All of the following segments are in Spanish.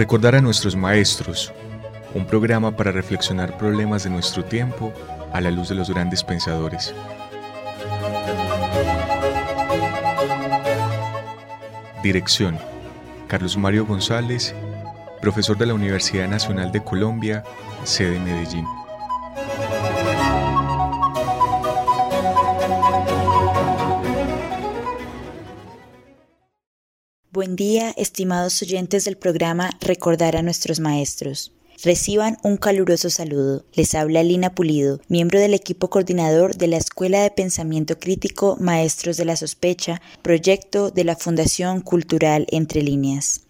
Recordar a nuestros maestros, un programa para reflexionar problemas de nuestro tiempo a la luz de los grandes pensadores. Dirección, Carlos Mario González, profesor de la Universidad Nacional de Colombia, sede Medellín. Buen día, estimados oyentes del programa Recordar a nuestros maestros. Reciban un caluroso saludo. Les habla Lina Pulido, miembro del equipo coordinador de la Escuela de Pensamiento Crítico Maestros de la Sospecha, proyecto de la Fundación Cultural Entre Líneas.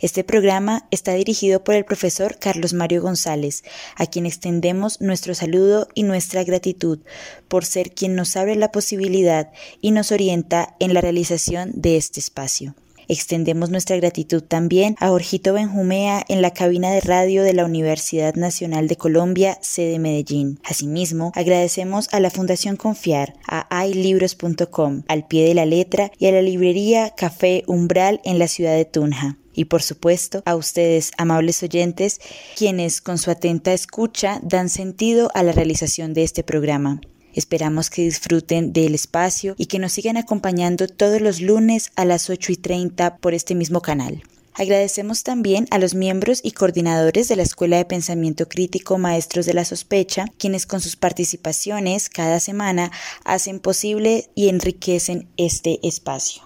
Este programa está dirigido por el profesor Carlos Mario González, a quien extendemos nuestro saludo y nuestra gratitud por ser quien nos abre la posibilidad y nos orienta en la realización de este espacio. Extendemos nuestra gratitud también a Jorgito Benjumea en la cabina de radio de la Universidad Nacional de Colombia, sede Medellín. Asimismo, agradecemos a la Fundación Confiar, a iLibros.com, al pie de la letra y a la librería Café Umbral en la ciudad de Tunja y por supuesto a ustedes, amables oyentes, quienes con su atenta escucha dan sentido a la realización de este programa. Esperamos que disfruten del espacio y que nos sigan acompañando todos los lunes a las 8 y 30 por este mismo canal. Agradecemos también a los miembros y coordinadores de la Escuela de Pensamiento Crítico Maestros de la Sospecha, quienes con sus participaciones cada semana hacen posible y enriquecen este espacio.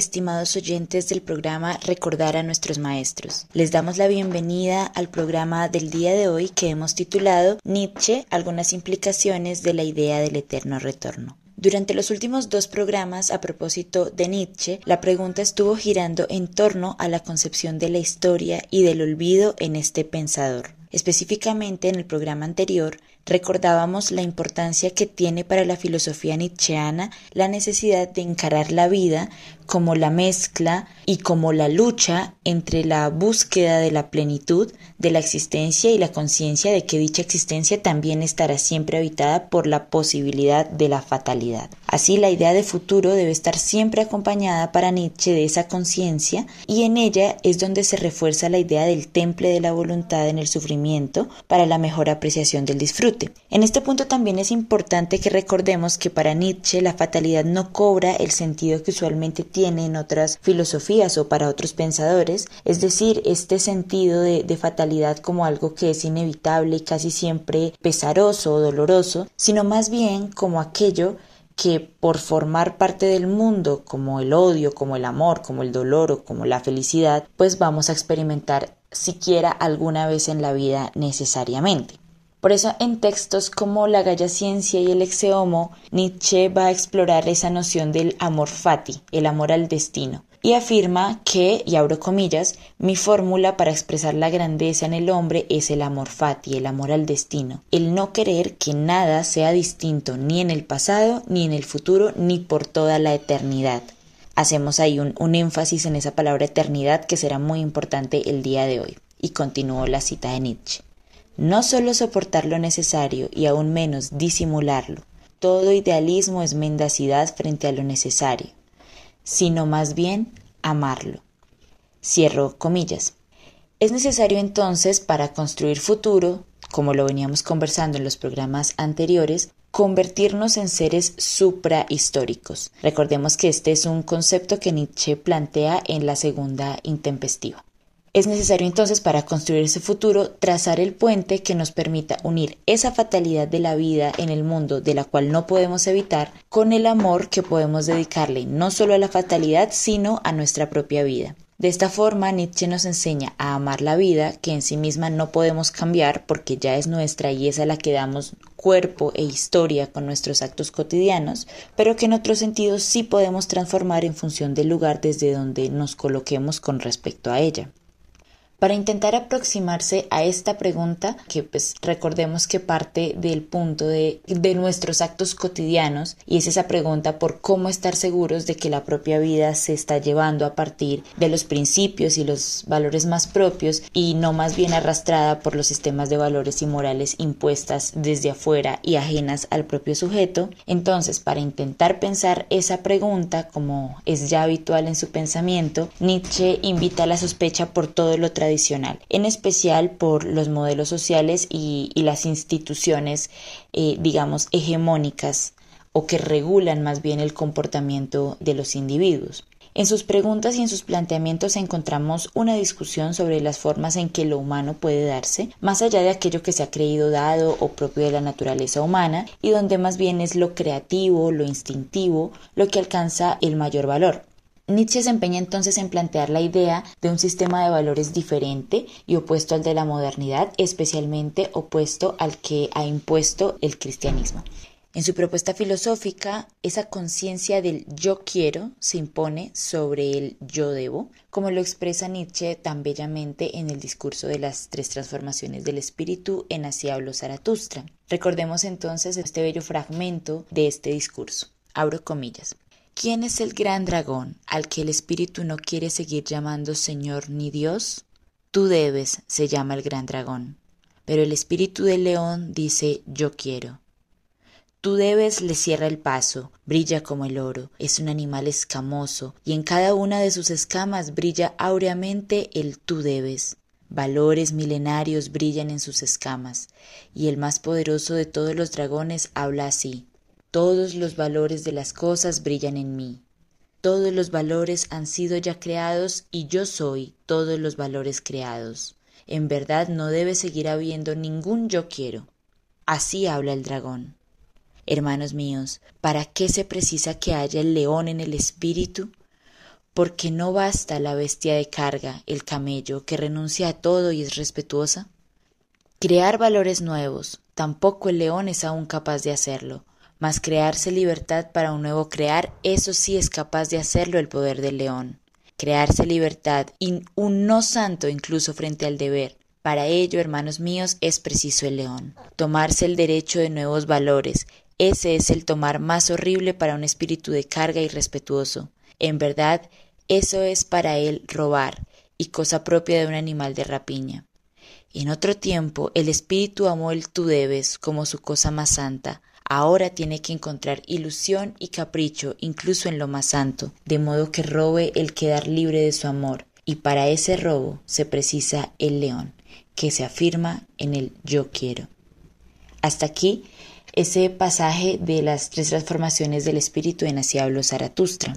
Estimados oyentes del programa Recordar a nuestros maestros. Les damos la bienvenida al programa del día de hoy que hemos titulado Nietzsche, algunas implicaciones de la idea del eterno retorno. Durante los últimos dos programas a propósito de Nietzsche, la pregunta estuvo girando en torno a la concepción de la historia y del olvido en este pensador. Específicamente en el programa anterior recordábamos la importancia que tiene para la filosofía nietzscheana la necesidad de encarar la vida como la mezcla y como la lucha entre la búsqueda de la plenitud de la existencia y la conciencia de que dicha existencia también estará siempre habitada por la posibilidad de la fatalidad. Así la idea de futuro debe estar siempre acompañada para Nietzsche de esa conciencia y en ella es donde se refuerza la idea del temple de la voluntad en el sufrimiento para la mejor apreciación del disfrute. En este punto también es importante que recordemos que para Nietzsche la fatalidad no cobra el sentido que usualmente tiene en otras filosofías o para otros pensadores, es decir, este sentido de, fatalidad como algo que es inevitable y casi siempre pesaroso o doloroso, sino más bien como aquello que por formar parte del mundo, como el odio, como el amor, como el dolor o como la felicidad, pues vamos a experimentar siquiera alguna vez en la vida necesariamente. Por eso en textos como La Galla Ciencia y el Exeomo, Nietzsche va a explorar esa noción del amor fati, el amor al destino, y afirma que, y abro comillas, mi fórmula para expresar la grandeza en el hombre es el amor fati, el amor al destino, el no querer que nada sea distinto ni en el pasado, ni en el futuro, ni por toda la eternidad. Hacemos ahí un, énfasis en esa palabra eternidad que será muy importante el día de hoy. Y continúo la cita de Nietzsche. No solo soportar lo necesario y aún menos disimularlo, todo idealismo es mendacidad frente a lo necesario, sino más bien amarlo. Cierro comillas. Es necesario entonces, para construir futuro, como lo veníamos conversando en los programas anteriores, convertirnos en seres suprahistóricos. Recordemos que este es un concepto que Nietzsche plantea en la segunda intempestiva. Es necesario entonces para construir ese futuro trazar el puente que nos permita unir esa fatalidad de la vida en el mundo de la cual no podemos evitar con el amor que podemos dedicarle no solo a la fatalidad sino a nuestra propia vida. De esta forma, Nietzsche nos enseña a amar la vida, que en sí misma no podemos cambiar porque ya es nuestra y es a la que damos cuerpo e historia con nuestros actos cotidianos, pero que en otros sentidos sí podemos transformar en función del lugar desde donde nos coloquemos con respecto a ella. Para intentar aproximarse a esta pregunta, que pues recordemos que parte del punto de, de, nuestros actos cotidianos, y es esa pregunta por cómo estar seguros de que la propia vida se está llevando a partir de los principios y los valores más propios y no más bien arrastrada por los sistemas de valores y morales impuestas desde afuera y ajenas al propio sujeto. Entonces, para intentar pensar esa pregunta, como es ya habitual en su pensamiento, Nietzsche invita a la sospecha por todo lo tradicional en especial por los modelos sociales y, las instituciones, eh, digamos, hegemónicas o que regulan más bien el comportamiento de los individuos. En sus preguntas y en sus planteamientos encontramos una discusión sobre las formas en que lo humano puede darse, más allá de aquello que se ha creído dado o propio de la naturaleza humana, y donde más bien es lo creativo, lo instintivo, lo que alcanza el mayor valor. Nietzsche se empeña entonces en plantear la idea de un sistema de valores diferente y opuesto al de la modernidad, especialmente opuesto al que ha impuesto el cristianismo. En su propuesta filosófica, esa conciencia del yo quiero se impone sobre el yo debo, como lo expresa Nietzsche tan bellamente en el discurso de las tres transformaciones del espíritu en Así habló Zaratustra. Recordemos entonces este bello fragmento de este discurso. Abro comillas. ¿Quién es el gran dragón al que el espíritu no quiere seguir llamando Señor ni Dios? Tú debes, se llama el gran dragón. Pero el espíritu del león dice yo quiero. Tú debes le cierra el paso, brilla como el oro, es un animal escamoso, y en cada una de sus escamas brilla áureamente el tú debes. Valores milenarios brillan en sus escamas, y el más poderoso de todos los dragones habla así. Todos los valores de las cosas brillan en mí. Todos los valores han sido ya creados y yo soy todos los valores creados. En verdad no debe seguir habiendo ningún yo quiero. Así habla el dragón. Hermanos míos, ¿para qué se precisa que haya el león en el espíritu? Porque no basta la bestia de carga, el camello, que renuncia a todo y es respetuosa. Crear valores nuevos, tampoco el león es aún capaz de hacerlo, mas crearse libertad para un nuevo crear, eso sí es capaz de hacerlo el poder del león. Crearse libertad y un no santo incluso frente al deber. Para ello, hermanos míos, es preciso el león. Tomarse el derecho de nuevos valores. Ese es el tomar más horrible para un espíritu de carga y respetuoso. En verdad, eso es para él robar, y cosa propia de un animal de rapiña. En otro tiempo, el espíritu amó el tú debes como su cosa más santa, ahora tiene que encontrar ilusión y capricho incluso en lo más santo, de modo que robe el quedar libre de su amor, y para ese robo se precisa el león, que se afirma en el yo quiero. Hasta aquí ese pasaje de las tres transformaciones del espíritu en Así habló Zaratustra.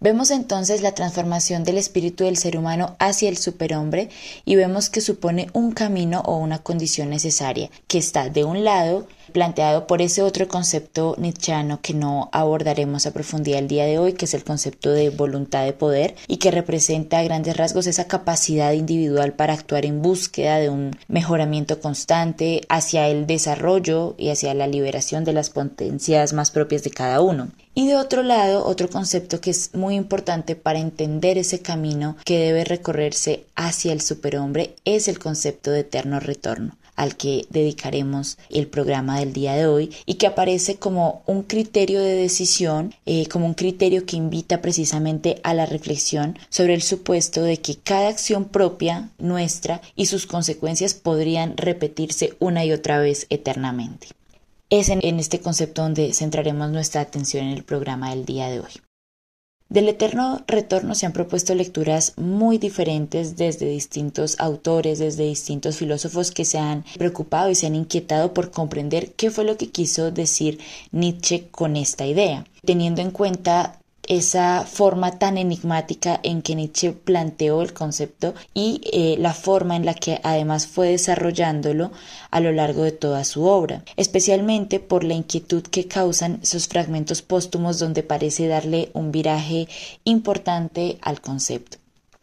Vemos entonces la transformación del espíritu del ser humano hacia el superhombre y vemos que supone un camino o una condición necesaria, que está de un lado planteado por ese otro concepto nietzscheano que no abordaremos a profundidad el día de hoy, que es el concepto de voluntad de poder y que representa a grandes rasgos esa capacidad individual para actuar en búsqueda de un mejoramiento constante hacia el desarrollo y hacia la liberación de las potencias más propias de cada uno. Y de otro lado, otro concepto que es muy importante para entender ese camino que debe recorrerse hacia el superhombre es el concepto de eterno retorno al que dedicaremos el programa del día de hoy y que aparece como un criterio de decisión, eh, como un criterio que invita precisamente a la reflexión sobre el supuesto de que cada acción propia nuestra y sus consecuencias podrían repetirse una y otra vez eternamente. Es en este concepto donde centraremos nuestra atención en el programa del día de hoy. Del eterno retorno se han propuesto lecturas muy diferentes desde distintos autores, desde distintos filósofos que se han preocupado y se han inquietado por comprender qué fue lo que quiso decir Nietzsche con esta idea, teniendo en cuenta esa forma tan enigmática en que Nietzsche planteó el concepto y eh, la forma en la que además fue desarrollándolo a lo largo de toda su obra, especialmente por la inquietud que causan esos fragmentos póstumos donde parece darle un viraje importante al concepto.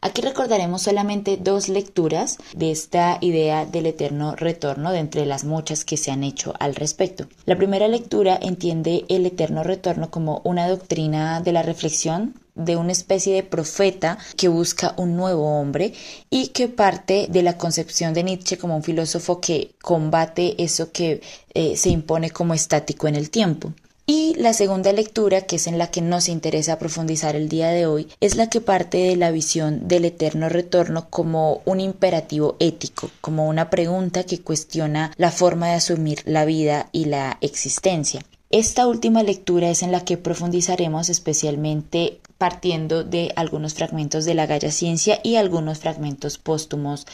Aquí recordaremos solamente dos lecturas de esta idea del eterno retorno de entre las muchas que se han hecho al respecto. La primera lectura entiende el eterno retorno como una doctrina de la reflexión de una especie de profeta que busca un nuevo hombre y que parte de la concepción de Nietzsche como un filósofo que combate eso que eh, se impone como estático en el tiempo. Y la segunda lectura, que es en la que nos interesa profundizar el día de hoy, es la que parte de la visión del eterno retorno como un imperativo ético, como una pregunta que cuestiona la forma de asumir la vida y la existencia. Esta última lectura es en la que profundizaremos especialmente partiendo de algunos fragmentos de la Gaya Ciencia y algunos fragmentos póstumos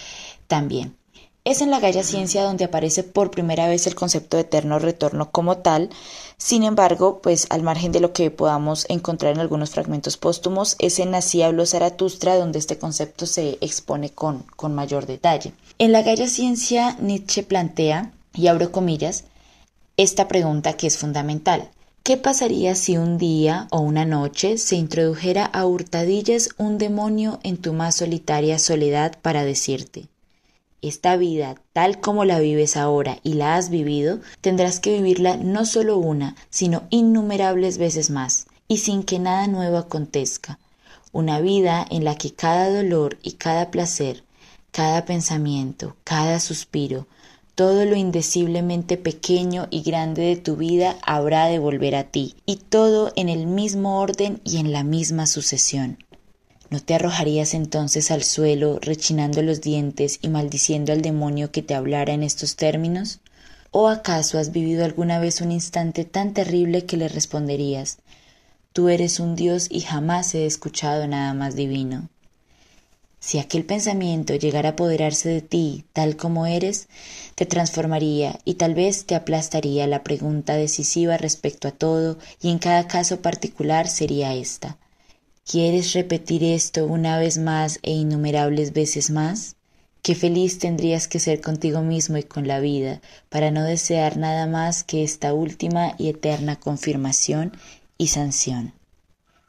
también. Es en la Gaya Ciencia donde aparece por primera vez el concepto de eterno retorno como tal. Sin embargo, pues al margen de lo que podamos encontrar en algunos fragmentos póstumos, es en Así habló Zaratustra donde este concepto se expone con, con mayor detalle. En la Gaya Ciencia, Nietzsche plantea, y abro comillas, esta pregunta que es fundamental. ¿Qué pasaría si un día o una noche se introdujera a hurtadillas un demonio en tu más solitaria soledad para decirte esta vida, tal como la vives ahora y la has vivido, tendrás que vivirla no solo una, sino innumerables veces más, y sin que nada nuevo acontezca. Una vida en la que cada dolor y cada placer, cada pensamiento, cada suspiro, todo lo indeciblemente pequeño y grande de tu vida habrá de volver a ti, y todo en el mismo orden y en la misma sucesión. ¿No te arrojarías entonces al suelo, rechinando los dientes y maldiciendo al demonio que te hablara en estos términos? ¿O acaso has vivido alguna vez un instante tan terrible que le responderías Tú eres un Dios y jamás he escuchado nada más divino? Si aquel pensamiento llegara a apoderarse de ti tal como eres, te transformaría y tal vez te aplastaría la pregunta decisiva respecto a todo y en cada caso particular sería esta ¿Quieres repetir esto una vez más e innumerables veces más? Qué feliz tendrías que ser contigo mismo y con la vida, para no desear nada más que esta última y eterna confirmación y sanción.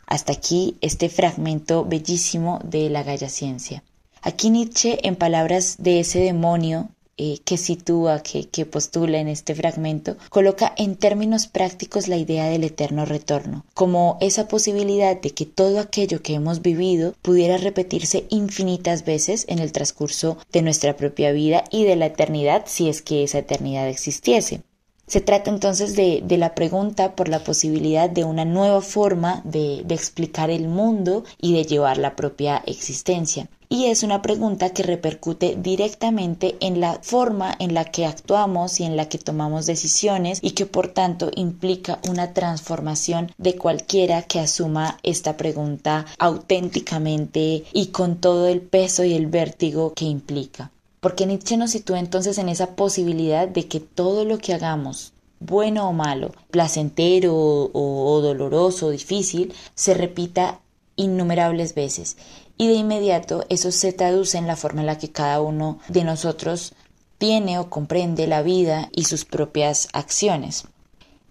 Hasta aquí este fragmento bellísimo de la Gaya Ciencia. Aquí Nietzsche, en palabras de ese demonio eh, que sitúa, que, que postula en este fragmento, coloca en términos prácticos la idea del eterno retorno, como esa posibilidad de que todo aquello que hemos vivido pudiera repetirse infinitas veces en el transcurso de nuestra propia vida y de la eternidad si es que esa eternidad existiese. Se trata entonces de, de, la pregunta por la posibilidad de una nueva forma de, de explicar el mundo y de llevar la propia existencia y es una pregunta que repercute directamente en la forma en la que actuamos y en la que tomamos decisiones y que por tanto implica una transformación de cualquiera que asuma esta pregunta auténticamente y con todo el peso y el vértigo que implica. Porque Nietzsche nos sitúa entonces en esa posibilidad de que todo lo que hagamos, bueno o malo, placentero o, o doloroso o difícil, se repita innumerables veces y de inmediato eso se traduce en la forma en la que cada uno de nosotros tiene o comprende la vida y sus propias acciones.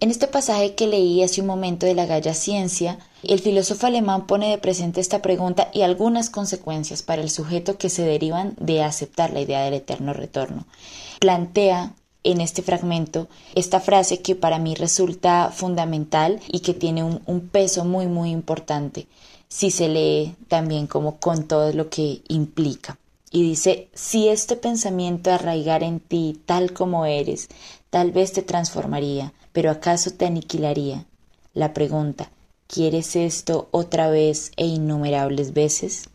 En este pasaje que leí hace un momento de la Gaya Ciencia, el filósofo alemán pone de presente esta pregunta y algunas consecuencias para el sujeto que se derivan de aceptar la idea del eterno retorno. Plantea en este fragmento esta frase que para mí resulta fundamental y que tiene un, un peso muy muy importante si se lee también como con todo lo que implica. Y dice, si este pensamiento arraigara en ti tal como eres, tal vez te transformaría, pero acaso te aniquilaría. La pregunta, ¿quieres esto otra vez e innumerables veces?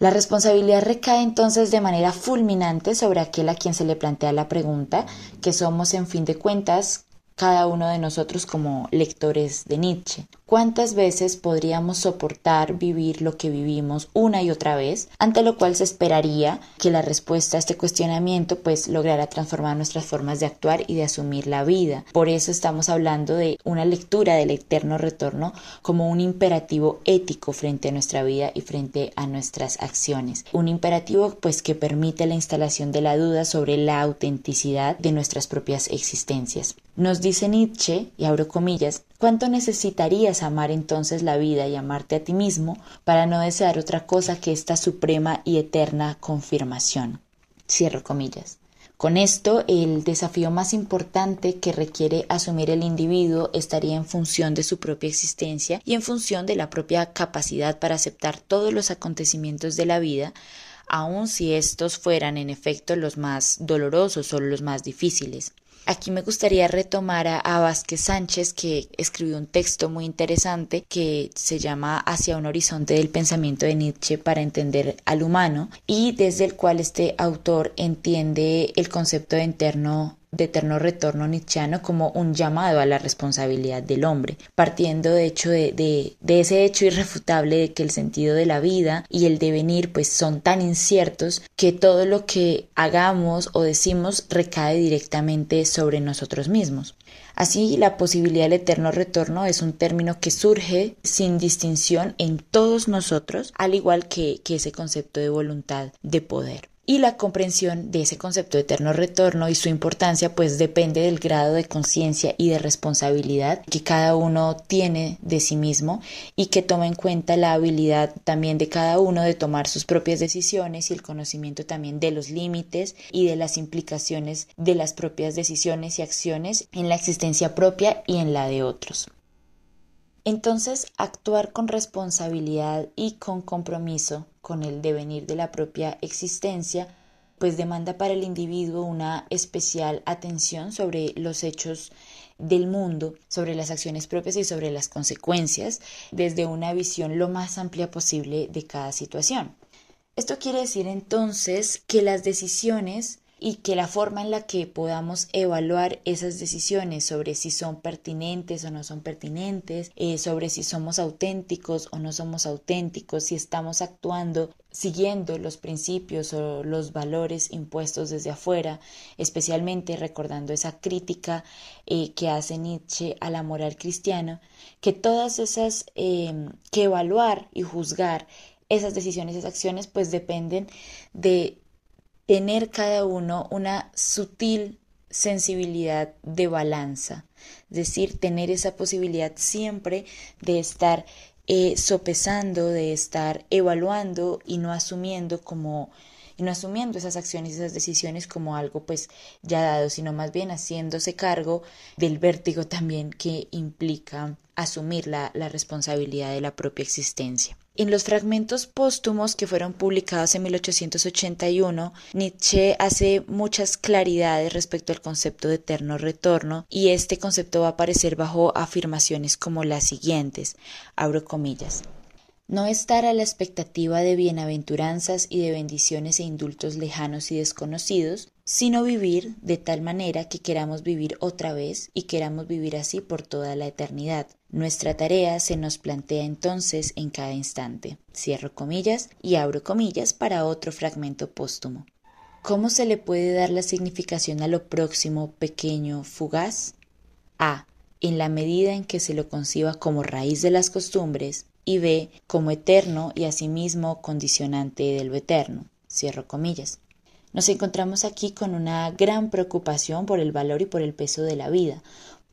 La responsabilidad recae entonces de manera fulminante sobre aquel a quien se le plantea la pregunta, que somos en fin de cuentas cada uno de nosotros como lectores de Nietzsche. ¿Cuántas veces podríamos soportar vivir lo que vivimos una y otra vez? Ante lo cual se esperaría que la respuesta a este cuestionamiento pues lograra transformar nuestras formas de actuar y de asumir la vida. Por eso estamos hablando de una lectura del eterno retorno como un imperativo ético frente a nuestra vida y frente a nuestras acciones. Un imperativo pues que permite la instalación de la duda sobre la autenticidad de nuestras propias existencias. Nos dice Nietzsche, y abro comillas, ¿Cuánto necesitarías amar entonces la vida y amarte a ti mismo para no desear otra cosa que esta suprema y eterna confirmación? Cierro comillas. Con esto, el desafío más importante que requiere asumir el individuo estaría en función de su propia existencia y en función de la propia capacidad para aceptar todos los acontecimientos de la vida, aun si estos fueran en efecto los más dolorosos o los más difíciles. Aquí me gustaría retomar a, Vázquez Sánchez, que escribió un texto muy interesante que se llama Hacia un horizonte del pensamiento de Nietzsche para entender al humano y desde el cual este autor entiende el concepto de interno de eterno retorno nietzscheano como un llamado a la responsabilidad del hombre, partiendo de hecho de, de, ese hecho irrefutable de que el sentido de la vida y el devenir pues son tan inciertos que todo lo que hagamos o decimos recae directamente sobre nosotros mismos. Así, la posibilidad del eterno retorno es un término que surge sin distinción en todos nosotros, al igual que, que ese concepto de voluntad de poder y la comprensión de ese concepto de eterno retorno y su importancia pues depende del grado de conciencia y de responsabilidad que cada uno tiene de sí mismo y que toma en cuenta la habilidad también de cada uno de tomar sus propias decisiones y el conocimiento también de los límites y de las implicaciones de las propias decisiones y acciones en la existencia propia y en la de otros. Entonces, actuar con responsabilidad y con compromiso con el devenir de la propia existencia, pues demanda para el individuo una especial atención sobre los hechos del mundo, sobre las acciones propias y sobre las consecuencias, desde una visión lo más amplia posible de cada situación. Esto quiere decir entonces que las decisiones y que la forma en la que podamos evaluar esas decisiones sobre si son pertinentes o no son pertinentes, eh, sobre si somos auténticos o no somos auténticos, si estamos actuando siguiendo los principios o los valores impuestos desde afuera, especialmente recordando esa crítica eh, que hace Nietzsche a la moral cristiana, que todas esas, eh, que evaluar y juzgar esas decisiones, esas acciones, pues dependen de tener cada uno una sutil sensibilidad de balanza, es decir, tener esa posibilidad siempre de estar eh, sopesando, de estar evaluando y no asumiendo como y no asumiendo esas acciones y esas decisiones como algo pues ya dado, sino más bien haciéndose cargo del vértigo también que implica asumir la responsabilidad de la propia existencia. En los fragmentos póstumos que fueron publicados en 1881, Nietzsche hace muchas claridades respecto al concepto de eterno retorno y este concepto va a aparecer bajo afirmaciones como las siguientes, abro comillas. No estar a la expectativa de bienaventuranzas y de bendiciones e indultos lejanos y desconocidos, sino vivir de tal manera que queramos vivir otra vez y queramos vivir así por toda la eternidad. Nuestra tarea se nos plantea entonces en cada instante. Cierro comillas y abro comillas para otro fragmento póstumo. ¿Cómo se le puede dar la significación a lo próximo, pequeño, fugaz? A. En la medida en que se lo conciba como raíz de las costumbres y B. como eterno y asimismo condicionante de lo eterno. Cierro comillas. Nos encontramos aquí con una gran preocupación por el valor y por el peso de la vida,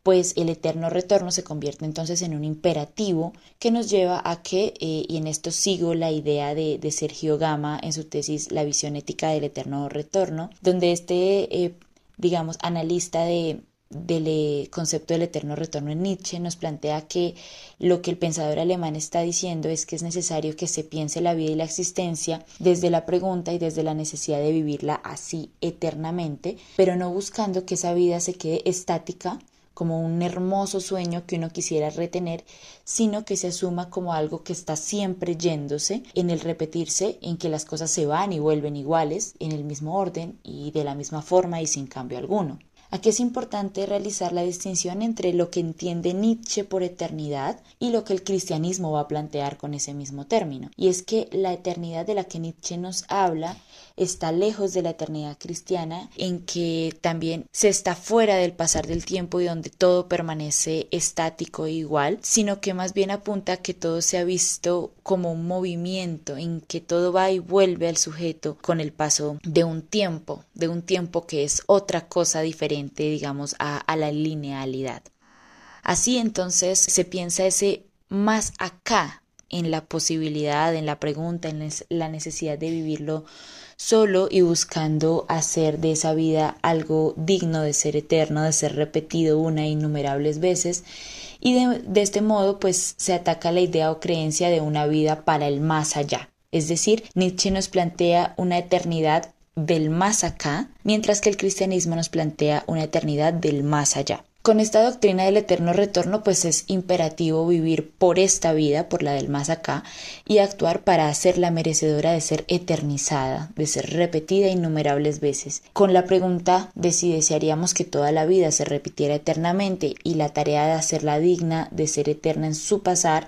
pues el eterno retorno se convierte entonces en un imperativo que nos lleva a que, eh, y en esto sigo la idea de, Sergio Gama en su tesis La visión ética del eterno retorno, donde este, eh, digamos, analista de, del eh, concepto del eterno retorno en Nietzsche nos plantea que lo que el pensador alemán está diciendo es que es necesario que se piense la vida y la existencia desde la pregunta y desde la necesidad de vivirla así eternamente, pero no buscando que esa vida se quede estática como un hermoso sueño que uno quisiera retener, sino que se asuma como algo que está siempre yéndose, en el repetirse, en que las cosas se van y vuelven iguales, en el mismo orden y de la misma forma y sin cambio alguno. Aquí es importante realizar la distinción entre lo que entiende Nietzsche por eternidad y lo que el cristianismo va a plantear con ese mismo término. Y es que la eternidad de la que Nietzsche nos habla está lejos de la eternidad cristiana, en que también se está fuera del pasar del tiempo y donde todo permanece estático e igual, sino que más bien apunta a que todo se ha visto como un movimiento, en que todo va y vuelve al sujeto con el paso de un tiempo, de un tiempo que es otra cosa diferente, digamos, a, a la linealidad. Así entonces se piensa ese más acá en la posibilidad, en la pregunta, en la necesidad de vivirlo solo y buscando hacer de esa vida algo digno de ser eterno, de ser repetido una e innumerables veces. Y de, de este modo, pues se ataca la idea o creencia de una vida para el más allá. Es decir, Nietzsche nos plantea una eternidad del más acá, mientras que el cristianismo nos plantea una eternidad del más allá. Con esta doctrina del eterno retorno, pues es imperativo vivir por esta vida, por la del más acá, y actuar para hacerla merecedora de ser eternizada, de ser repetida innumerables veces. Con la pregunta de si desearíamos que toda la vida se repitiera eternamente y la tarea de hacerla digna de ser eterna en su pasar,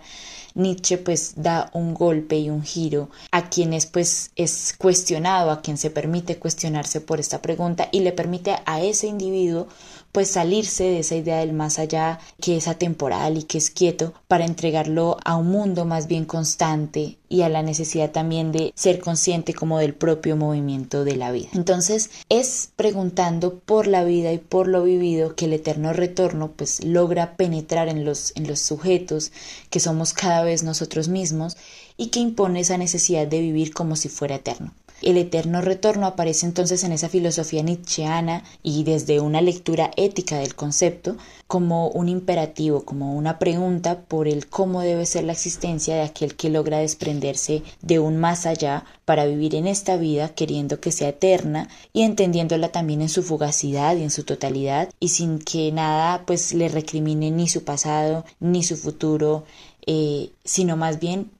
Nietzsche pues da un golpe y un giro a quienes pues es cuestionado, a quien se permite cuestionarse por esta pregunta y le permite a ese individuo pues salirse de esa idea del más allá que es atemporal y que es quieto para entregarlo a un mundo más bien constante y a la necesidad también de ser consciente como del propio movimiento de la vida. Entonces es preguntando por la vida y por lo vivido que el eterno retorno pues logra penetrar en los, en los sujetos que somos cada vez nosotros mismos y que impone esa necesidad de vivir como si fuera eterno. El eterno retorno aparece entonces en esa filosofía nietzscheana y desde una lectura ética del concepto como un imperativo, como una pregunta por el cómo debe ser la existencia de aquel que logra desprenderse de un más allá para vivir en esta vida queriendo que sea eterna y entendiéndola también en su fugacidad y en su totalidad y sin que nada pues le recrimine ni su pasado ni su futuro eh, sino más bien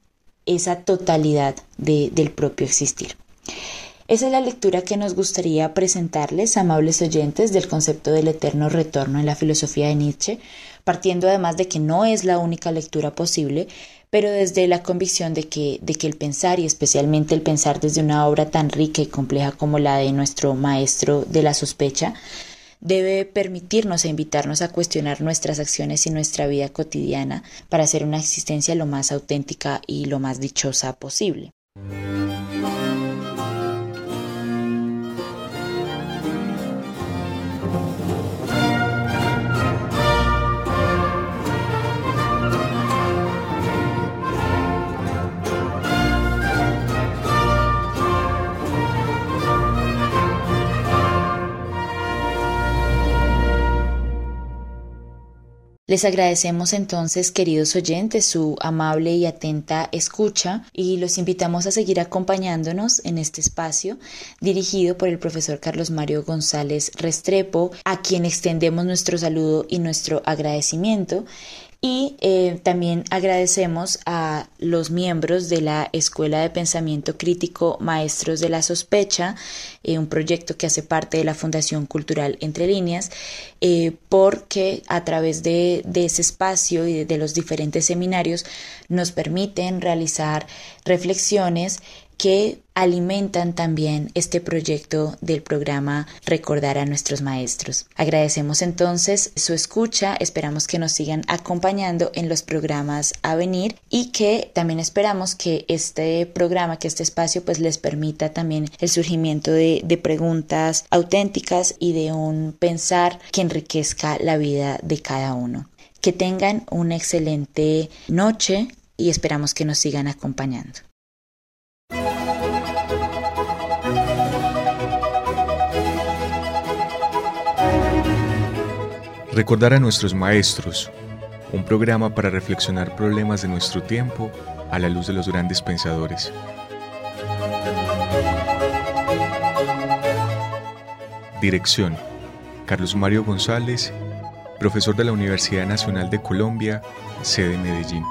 esa totalidad del propio existir. Esa es la lectura que nos gustaría presentarles, amables oyentes, del concepto del eterno retorno en la filosofía de Nietzsche, partiendo además de que no es la única lectura posible, pero desde la convicción de que, de que el pensar, y especialmente el pensar desde una obra tan rica y compleja como la de nuestro maestro de la sospecha, debe permitirnos e invitarnos a cuestionar nuestras acciones y nuestra vida cotidiana para hacer una existencia lo más auténtica y lo más dichosa posible. Les agradecemos entonces, queridos oyentes, su amable y atenta escucha y los invitamos a seguir acompañándonos en este espacio dirigido por el profesor Carlos Mario González Restrepo, a quien extendemos nuestro saludo y nuestro agradecimiento. Y eh, también agradecemos a los miembros de la Escuela de Pensamiento Crítico Maestros de la Sospecha, eh, un proyecto que hace parte de la Fundación Cultural Entre Líneas, eh, porque a través de, ese espacio y de los diferentes seminarios nos permiten realizar reflexiones que alimentan también este proyecto del programa Recordar a nuestros maestros. Agradecemos entonces su escucha, esperamos que nos sigan acompañando en los programas a venir y que también esperamos que este programa, que este espacio pues les permita también el surgimiento de, de preguntas auténticas y de un pensar que enriquezca la vida de cada uno. Que tengan una excelente noche y esperamos que nos sigan acompañando. Recordar a nuestros maestros, un programa para reflexionar problemas de nuestro tiempo a la luz de los grandes pensadores. Dirección, Carlos Mario González, profesor de la Universidad Nacional de Colombia, sede Medellín.